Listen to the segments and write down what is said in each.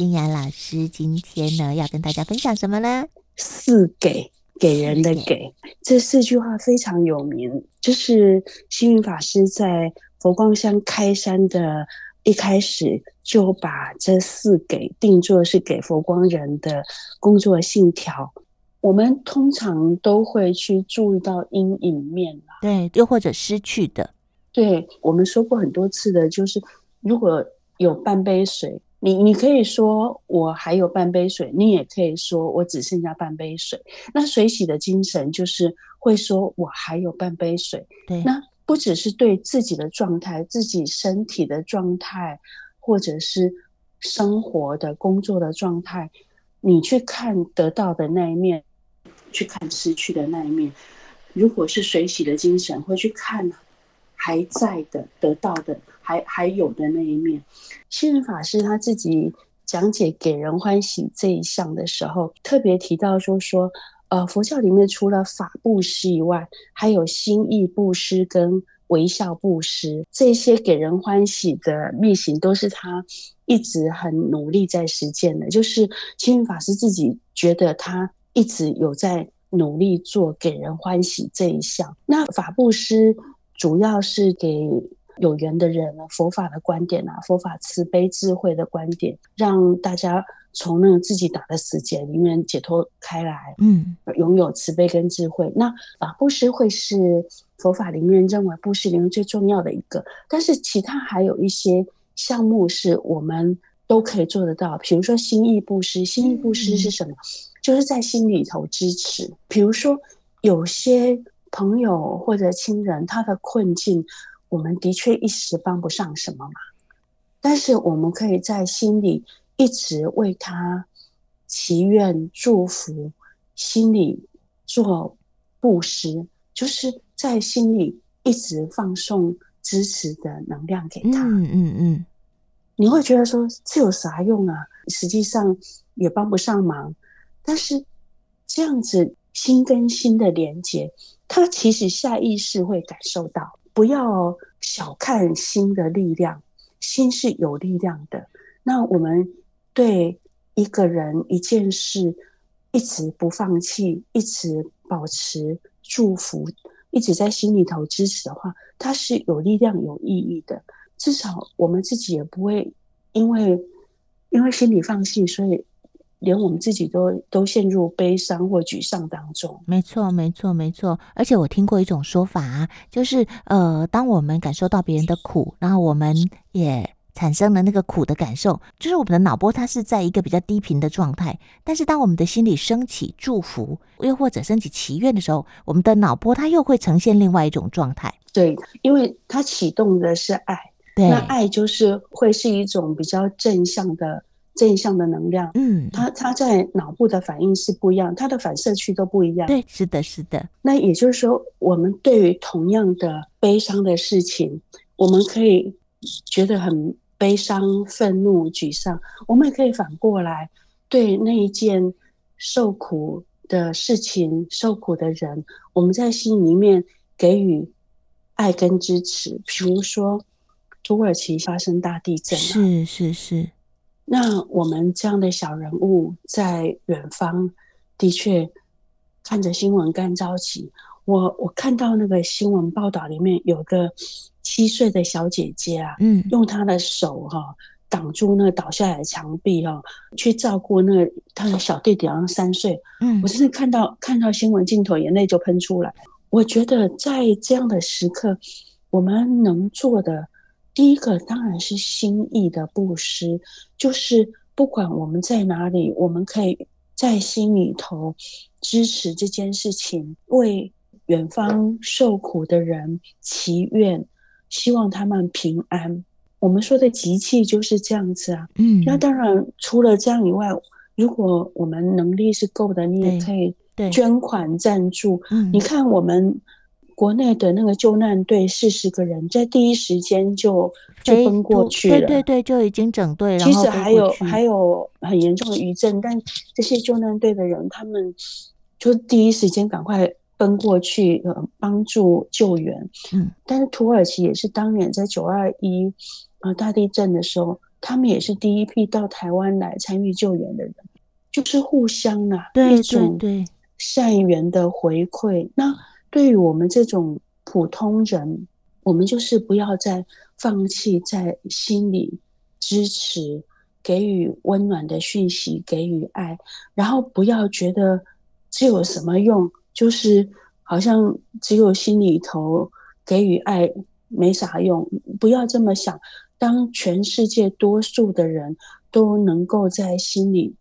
金雅老师今天呢要跟大家分享什么呢？四给，给人的给，这四句话非常有名，就是星云法师在佛光山开山的一开始就把这四给定做是给佛光人的工作信条。我们通常都会去注意到阴影面，对，又或者失去的。对，我们说过很多次的，就是如果有半杯水，你你可以说我还有半杯水，你也可以说我只剩下半杯水。那水洗的精神就是会说我还有半杯水。对，那不只是对自己的状态、自己身体的状态，或者是生活的工作的状态，你去看得到的那一面。去看失去的那一面，如果是水洗的精神，会去看还在的、得到的、还还有的那一面。星云法师他自己讲解给人欢喜这一项的时候，特别提到说说，呃，佛教里面除了法布施以外，还有心意布施跟微笑布施，这些给人欢喜的密行，都是他一直很努力在实践的。就是星云法师自己觉得他。一直有在努力做给人欢喜这一项。那法布施主要是给有缘的人，佛法的观点啊，佛法慈悲智慧的观点，让大家从那个自己打的死结里面解脱开来，嗯，拥有慈悲跟智慧。那法布施会是佛法里面认为布施里面最重要的一个，但是其他还有一些项目是我们都可以做得到，比如说心意布施。心意布施是什么？嗯就是在心里头支持，比如说有些朋友或者亲人，他的困境，我们的确一时帮不上什么忙，但是我们可以在心里一直为他祈愿祝福，心里做布施，就是在心里一直放送支持的能量给他。嗯嗯嗯，你会觉得说这有啥用啊？实际上也帮不上忙。但是这样子心跟心的连接，他其实下意识会感受到。不要小看心的力量，心是有力量的。那我们对一个人一件事一直不放弃，一直保持祝福，一直在心里头支持的话，它是有力量、有意义的。至少我们自己也不会因为因为心里放弃，所以。连我们自己都都陷入悲伤或沮丧当中。没错，没错，没错。而且我听过一种说法啊，就是呃，当我们感受到别人的苦，然后我们也产生了那个苦的感受，就是我们的脑波它是在一个比较低频的状态。但是当我们的心里升起祝福，又或者升起祈愿的时候，我们的脑波它又会呈现另外一种状态。对，因为它启动的是爱，对，那爱就是会是一种比较正向的。正向的能量，嗯，它它在脑部的反应是不一样，它的反射区都不一样。对，是的，是的。那也就是说，我们对于同样的悲伤的事情，我们可以觉得很悲伤、愤怒、沮丧，我们也可以反过来对那一件受苦的事情、受苦的人，我们在心里面给予爱跟支持。比如说，土耳其发生大地震，是是是。那我们这样的小人物在远方，的确看着新闻干着急。我我看到那个新闻报道里面有个七岁的小姐姐啊，嗯，用她的手哈挡住那个倒下来的墙壁哈，去照顾那个她的小弟弟，好像三岁。嗯，我真的看到看到新闻镜头，眼泪就喷出来。我觉得在这样的时刻，我们能做的。第一个当然是心意的布施，就是不管我们在哪里，我们可以在心里头支持这件事情，为远方受苦的人祈愿，希望他们平安。我们说的集气就是这样子啊。嗯，那当然除了这样以外，如果我们能力是够的，你也可以捐款赞助。嗯，你看我们。国内的那个救难队四十个人，在第一时间就就奔过去了，对对对，就已经整队了。其实还有还有很严重的余震，但这些救难队的人，他们就第一时间赶快奔过去，呃，帮助救援。嗯，但是土耳其也是当年在九二一啊大地震的时候，他们也是第一批到台湾来参与救援的人，就是互相啊，对一种善缘的回馈。那对于我们这种普通人，我们就是不要再放弃在心里支持，给予温暖的讯息，给予爱，然后不要觉得这有什么用，就是好像只有心里头给予爱没啥用，不要这么想。当全世界多数的人都能够在心里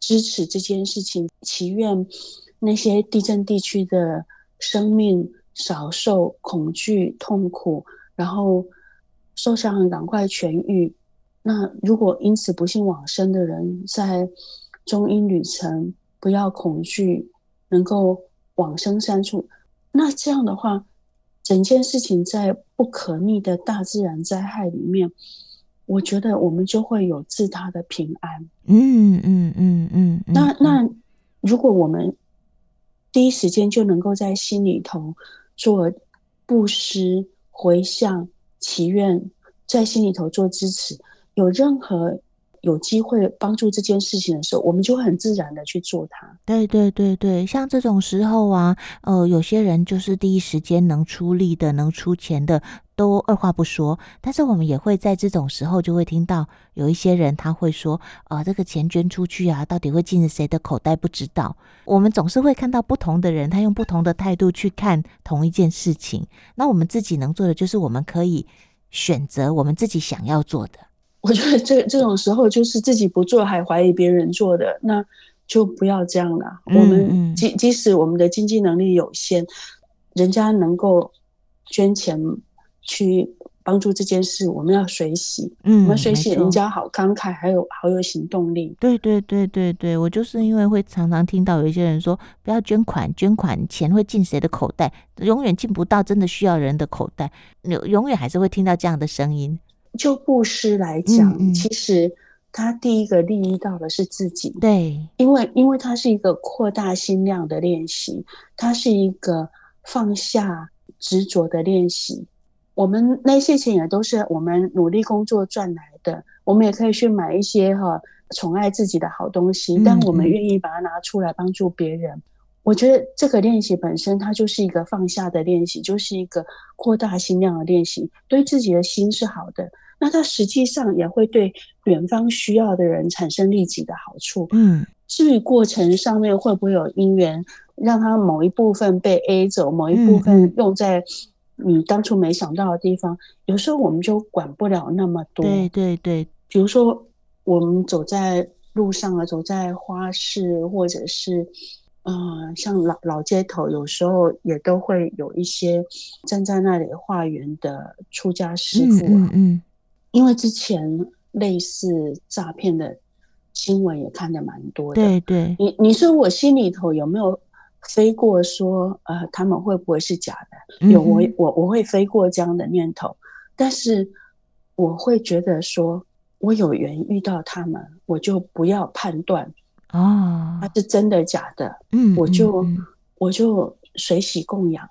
支持这件事情，祈愿那些地震地区的生命少受恐惧痛苦，然后受伤赶快痊愈。那如果因此不幸往生的人，在中阴旅程不要恐惧，能够往生三处，那这样的话。整件事情在不可逆的大自然灾害里面，我觉得我们就会有自他的平安。嗯嗯嗯嗯。那那如果我们第一时间就能够在心里头做布施、回向、祈愿，在心里头做支持，有任何。有机会帮助这件事情的时候，我们就很自然的去做它。对对对对，像这种时候啊，呃，有些人就是第一时间能出力的、能出钱的，都二话不说。但是我们也会在这种时候就会听到有一些人他会说：“啊、呃，这个钱捐出去啊，到底会进谁的口袋？不知道。”我们总是会看到不同的人，他用不同的态度去看同一件事情。那我们自己能做的就是，我们可以选择我们自己想要做的。我觉得这这种时候就是自己不做还怀疑别人做的，那就不要这样了。嗯嗯，我们即即使我们的经济能力有限，人家能够捐钱去帮助这件事，我们要随喜。嗯，我们随喜人家好慷慨，还有好有行动力。对对对对对，我就是因为会常常听到有一些人说，不要捐款，捐款钱会进谁的口袋？永远进不到真的需要人的口袋，永永远还是会听到这样的声音。就布施来讲，嗯嗯，其实他第一个利益到的是自己。对，因为因为它是一个扩大心量的练习，它是一个放下执着的练习。我们那些钱也都是我们努力工作赚来的，我们也可以去买一些哈宠爱自己的好东西，但我们愿意把它拿出来帮助别人。我觉得这个练习本身，它就是一个放下的练习，就是一个扩大心量的练习，对自己的心是好的。那它实际上也会对远方需要的人产生利己的好处。嗯，至于过程上面会不会有因缘，让它某一部分被 A 走，某一部分用在你当初没想到的地方，有时候我们就管不了那么多。对对对，比如说我们走在路上啊，走在花市，或者是。嗯、呃，像老老街头，有时候也都会有一些站在那里化缘的出家师傅、啊。嗯，嗯，嗯，因为之前类似诈骗的新闻也看的蛮多的。对对，你你说我心里头有没有飞过说，呃，他们会不会是假的？有，我我我会飞过这样的念头，但是我会觉得说，我有缘遇到他们，我就不要判断。啊，他是真的假的？嗯，我就我就随喜供养，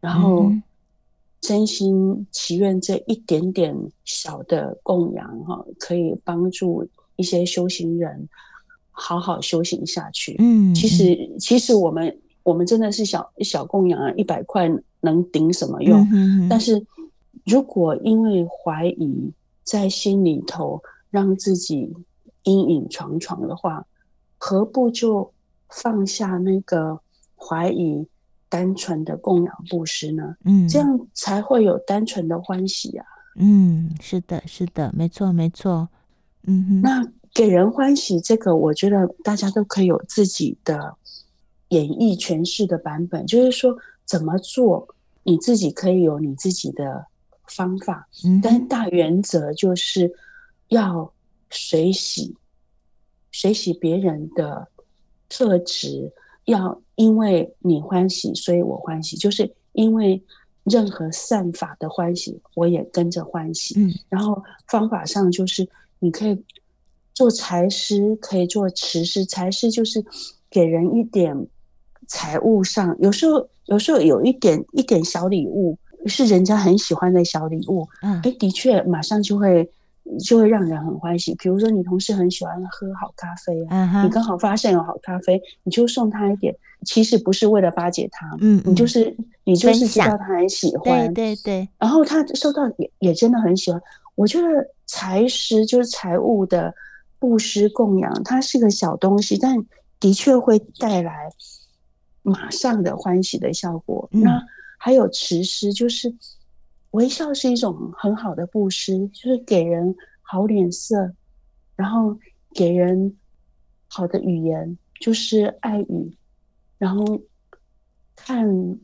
然后真心祈愿这一点点小的供养哈，可以帮助一些修行人好好修行下去。嗯，其实其实我们我们真的是小小供养啊，一百块能顶什么用？嗯但是如果因为怀疑在心里头让自己阴影重重的话，何不就放下那个怀疑，单纯的供养布施呢？嗯，这样才会有单纯的欢喜啊。嗯，是的，是的，没错，没错。嗯哼，那给人欢喜这个，我觉得大家都可以有自己的演绎诠释的版本，就是说怎么做，你自己可以有你自己的方法。嗯，但大原则就是要随喜。随喜别人的特质，要因为你欢喜，所以我欢喜，就是因为任何善法的欢喜，我也跟着欢喜。嗯，然后方法上就是你可以做财师，可以做持师。财师就是给人一点财务上，有时候有时候有一点一点小礼物，是人家很喜欢的小礼物。嗯，哎，的确马上就会就会让人很欢喜。比如说，你同事很喜欢喝好咖啡啊，uh huh. 你刚好发现有好咖啡，你就送他一点。其实不是为了巴结他，嗯，嗯，你就是你就是知道他很喜欢，对对对。然后他收到也也真的很喜欢。我觉得财师就是财务的布施供养，它是个小东西，但的确会带来马上的欢喜的效果。嗯、那还有慈施，就是微笑是一种很好的布施，就是给人好脸色，然后给人好的语言，就是爱语。然后看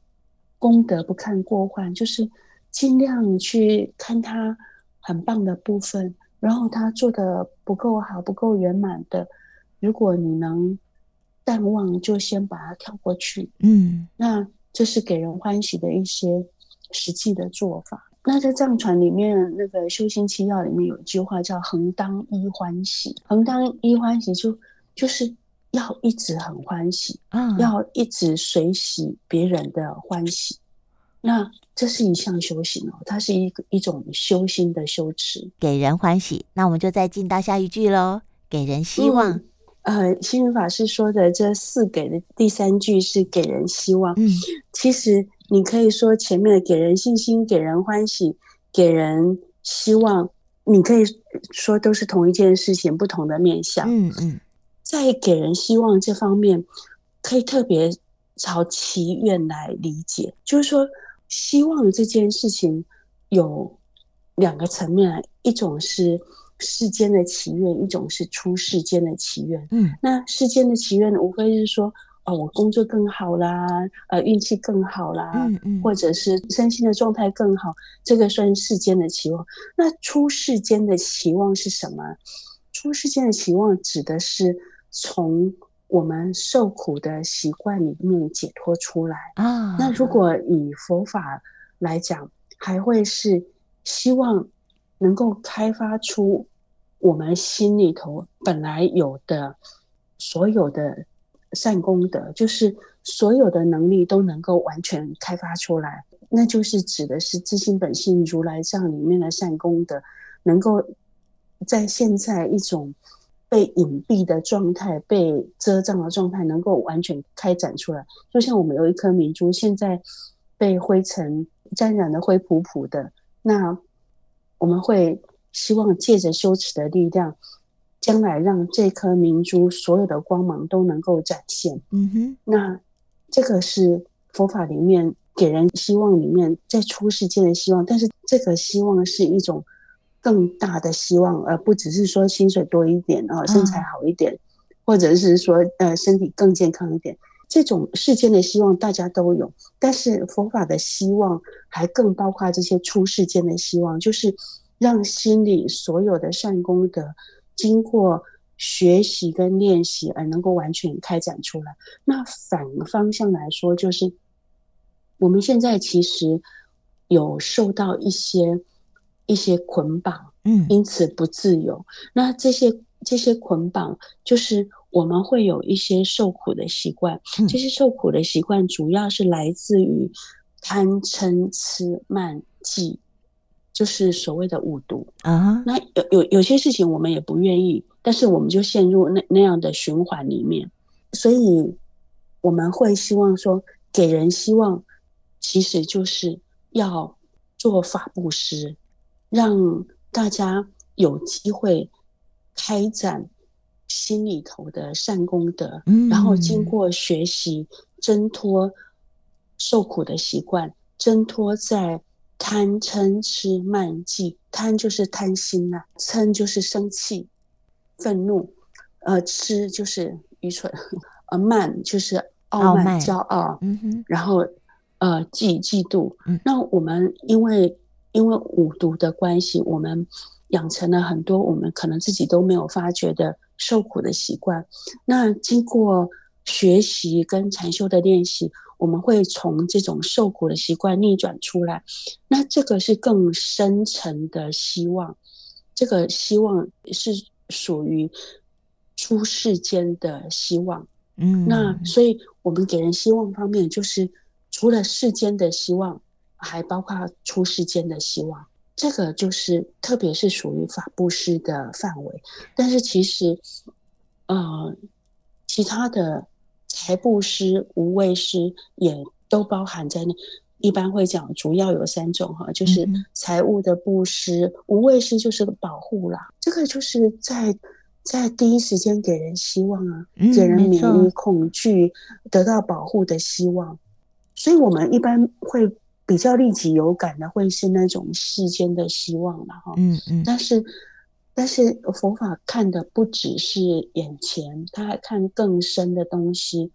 功德不看过患，就是尽量去看他很棒的部分。然后他做的不够好、不够圆满的，如果你能淡忘，就先把它跳过去。嗯，那这是给人欢喜的一些实际的做法。那在藏传里面，那个修心七要里面有一句话叫“恒当一欢喜”，恒当一欢喜就就是。要一直很欢喜，嗯，要一直随喜别人的欢喜，那这是一项修行哦，它是一个一种修心的修持，给人欢喜。那我们就再进到下一句喽，给人希望。嗯、呃，星云法师说的这四给的第三句是给人希望。嗯，其实你可以说前面的给人信心、给人欢喜、给人希望，你可以说都是同一件事情，不同的面向。嗯嗯。嗯在给人希望这方面，可以特别朝祈愿来理解，就是说，希望这件事情有两个层面，一种是世间的祈愿，一种是出世间的祈愿。嗯，那世间的祈愿无非是说，哦，我工作更好啦，呃，运气更好啦，嗯嗯，或者是身心的状态更好，这个算世间的期望。那出世间的期望是什么？出世间的期望指的是。从我们受苦的习惯里面解脱出来啊！那如果以佛法来讲，还会是希望能够开发出我们心里头本来有的所有的善功德，就是所有的能力都能够完全开发出来。那就是指的是自性本性如来藏里面的善功德，能够在现在一种。被隐蔽的状态，被遮障的状态，能够完全开展出来。就像我们有一颗明珠，现在被灰尘沾染的灰扑扑的，那我们会希望借着羞耻的力量，将来让这颗明珠所有的光芒都能够展现。嗯哼，那这个是佛法里面给人希望里面在出世间的希望，但是这个希望是一种。更大的希望，而不只是说薪水多一点啊，身材好一点，嗯、或者是说呃身体更健康一点，这种世间的希望大家都有，但是佛法的希望还更包括这些出世间的希望，就是让心里所有的善功德经过学习跟练习而能够完全开展出来。那反方向来说，就是我们现在其实有受到一些。一些捆绑，嗯，因此不自由。嗯、那这些这些捆绑，就是我们会有一些受苦的习惯。嗯、这些受苦的习惯，主要是来自于贪嗔痴慢忌，就是所谓的五毒啊。那有有有些事情我们也不愿意，但是我们就陷入那那样的循环里面。所以我们会希望说，给人希望，其实就是要做法布施。让大家有机会开展心里头的善功德，嗯、然后经过学习挣脱受苦的习惯，挣脱在贪嗔痴慢疑。贪就是贪心呐、啊，嗔就是生气、愤怒，呃，痴就是愚蠢，呃，慢就是傲慢、骄傲，嗯哼，然后呃，嫉嫉妒。嗯、那我们因为。因为五毒的关系，我们养成了很多我们可能自己都没有发觉的受苦的习惯。那经过学习跟禅修的练习，我们会从这种受苦的习惯逆转出来。那这个是更深层的希望，这个希望是属于出世间的希望。嗯，那所以我们给人希望方面，就是除了世间的希望。还包括出世间的希望，这个就是特别是属于法布施的范围，但是其实，呃，其他的财布施、无畏施也都包含在内。一般会讲，主要有三种哈，就是财务的布施，嗯、无畏施就是保护啦。这个就是在在第一时间给人希望啊，嗯、给人免于恐惧、得到保护的希望。所以我们一般会比较立即有感的，会是那种世间的希望了哈。嗯嗯。但是但是佛法看的不只是眼前，他还看更深的东西。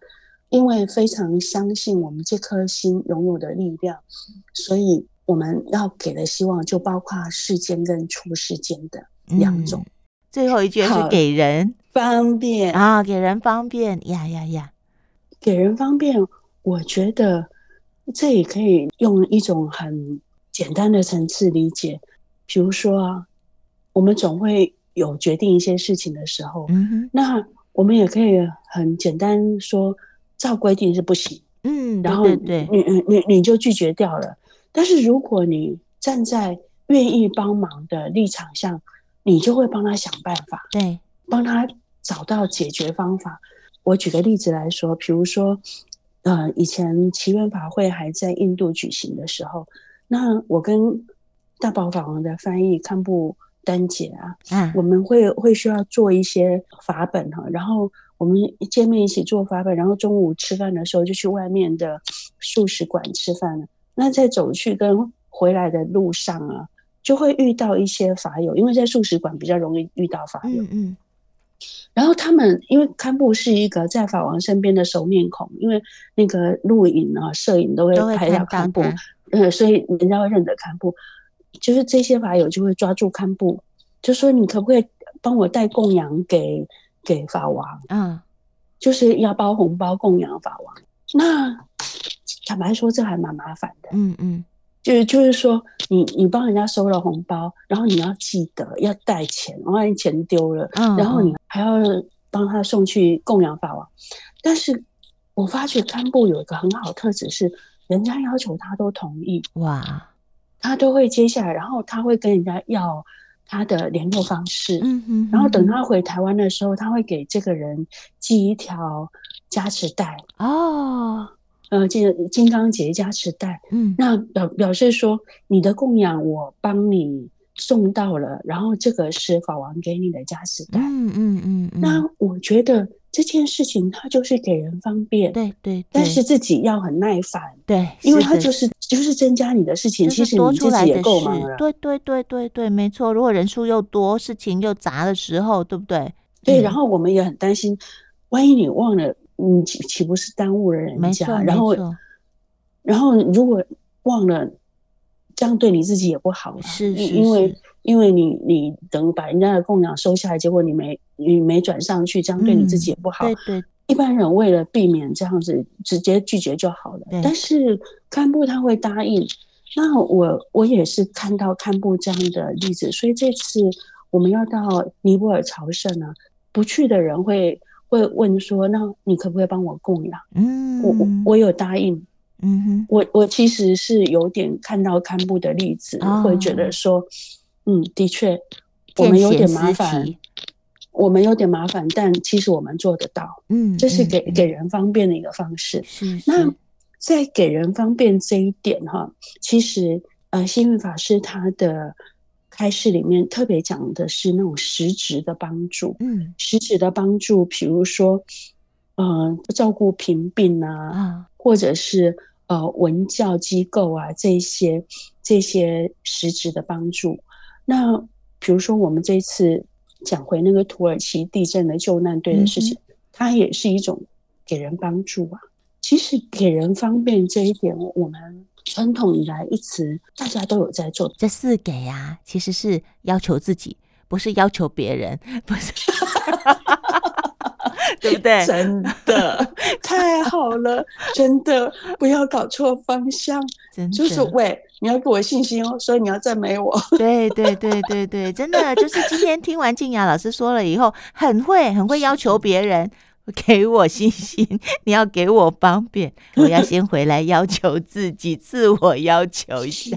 因为非常相信我们这颗心拥有的力量，所以我们要给的希望就包括世间跟出世间的两种。嗯、最后一句是给人方便啊，给人方便呀呀呀，给人方便。我觉得这也可以用一种很简单的层次理解，比如说啊，我们总会有决定一些事情的时候，嗯哼，那我们也可以很简单说。照规定是不行，嗯，然后你你你你就拒绝掉了。但是如果你站在愿意帮忙的立场上，你就会帮他想办法，对，帮他找到解决方法。我举个例子来说，比如说，呃，以前祈愿法会还在印度举行的时候，那我跟大宝法王的翻译堪布丹姐啊，嗯，我们会会需要做一些法本哈，然后。我们见面一起做法本，然后中午吃饭的时候就去外面的素食馆吃饭了。那在走去跟回来的路上啊，就会遇到一些法友，因为在素食馆比较容易遇到法友。嗯，嗯。然后他们因为堪布是一个在法王身边的熟面孔，因为那个录影啊、摄影都会拍到堪布，呃，所以人家会认得堪布。就是这些法友就会抓住堪布，就说：“你可不可以帮我带供养给？”给法王，嗯，就是要包红包供养法王。那坦白说，这还蛮麻烦的，嗯嗯，就是就是说，你你帮人家收了红包，然后你要记得要带钱，万一钱丢了，嗯，然后你还要帮他送去供养法王。但是我发觉堪布有一个很好的特质是，人家要求他都同意，哇，他都会接下来，然后他会跟人家要。他的联络方式，嗯哼，然后等他回台湾的时候，他会给这个人寄一条加持带哦，呃，金金刚结加持带，嗯，那表表示说你的供养我帮你送到了，然后这个是法王给你的加持带，嗯嗯嗯，那我觉得。这件事情它就是给人方便，对对，对，但是自己要很耐烦，对，因为它就是就是增加你的事情，其实你自己也够忙了，对对对对对，没错。如果人数又多，事情又杂的时候，对不对？对，然后我们也很担心，万一你忘了，你岂岂不是耽误了人家？然后然后如果忘了，这样对你自己也不好了，是，是，是，因为。因为你你等于把人家的供养收下来，结果你没你没转上去，这样对你自己也不好。嗯、对对，一般人为了避免这样子，直接拒绝就好了。但是堪布他会答应。那我我也是看到堪布这样的例子，所以这次我们要到尼泊尔朝圣呢，不去的人会会问说：“那你可不可以帮我供养？”嗯，我我我有答应。嗯哼，我我其实是有点看到堪布的例子，哦、会觉得说。嗯，的确，我们有点麻烦，我们有点麻烦，但其实我们做得到。嗯，这是给、嗯、给人方便的一个方式。是，是。那在给人方便这一点哈，其实呃，星云法师他的开示里面特别讲的是那种实质的帮助。嗯，实质的帮助，比如说呃，照顾贫病啊，啊或者是呃文教机构啊，这些这些实质的帮助。那比如说，我们这次讲回那个土耳其地震的救难队的事情，嗯，它也是一种给人帮助啊。其实给人方便这一点，我们传统以来一直大家都有在做。这四给啊，其实是要求自己，不是要求别人，不是。对不对？真的太好了，真的不要搞错方向。真的就是喂，你要给我信心哦，所以你要赞美我。对对对对对，真的就是今天听完静雅老师说了以后，很会很会要求别人 给我信心，你要给我方便，我要先回来要求自己，自我要求一下。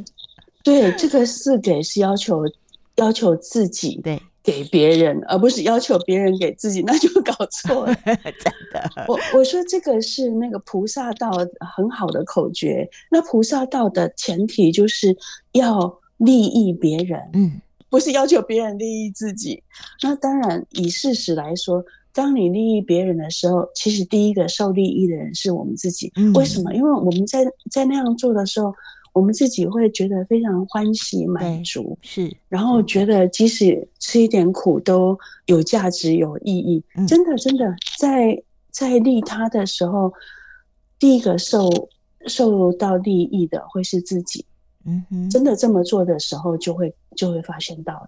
对，这个是给是要求要求自己对给别人，而不是要求别人给自己，那就搞错了。真的，我我说这个是那个菩萨道很好的口诀。那菩萨道的前提就是要利益别人，嗯，不是要求别人利益自己。那当然，以事实来说。当你利益别人的时候，其实第一个受利益的人是我们自己。嗯、为什么？因为我们在在那样做的时候，我们自己会觉得非常欢喜满足，是，然后觉得即使吃一点苦都有价值、有意义。嗯、真的，真的，在在利他的时候，第一个受受到利益的会是自己。嗯哼，真的这么做的时候，就会就会发现到了。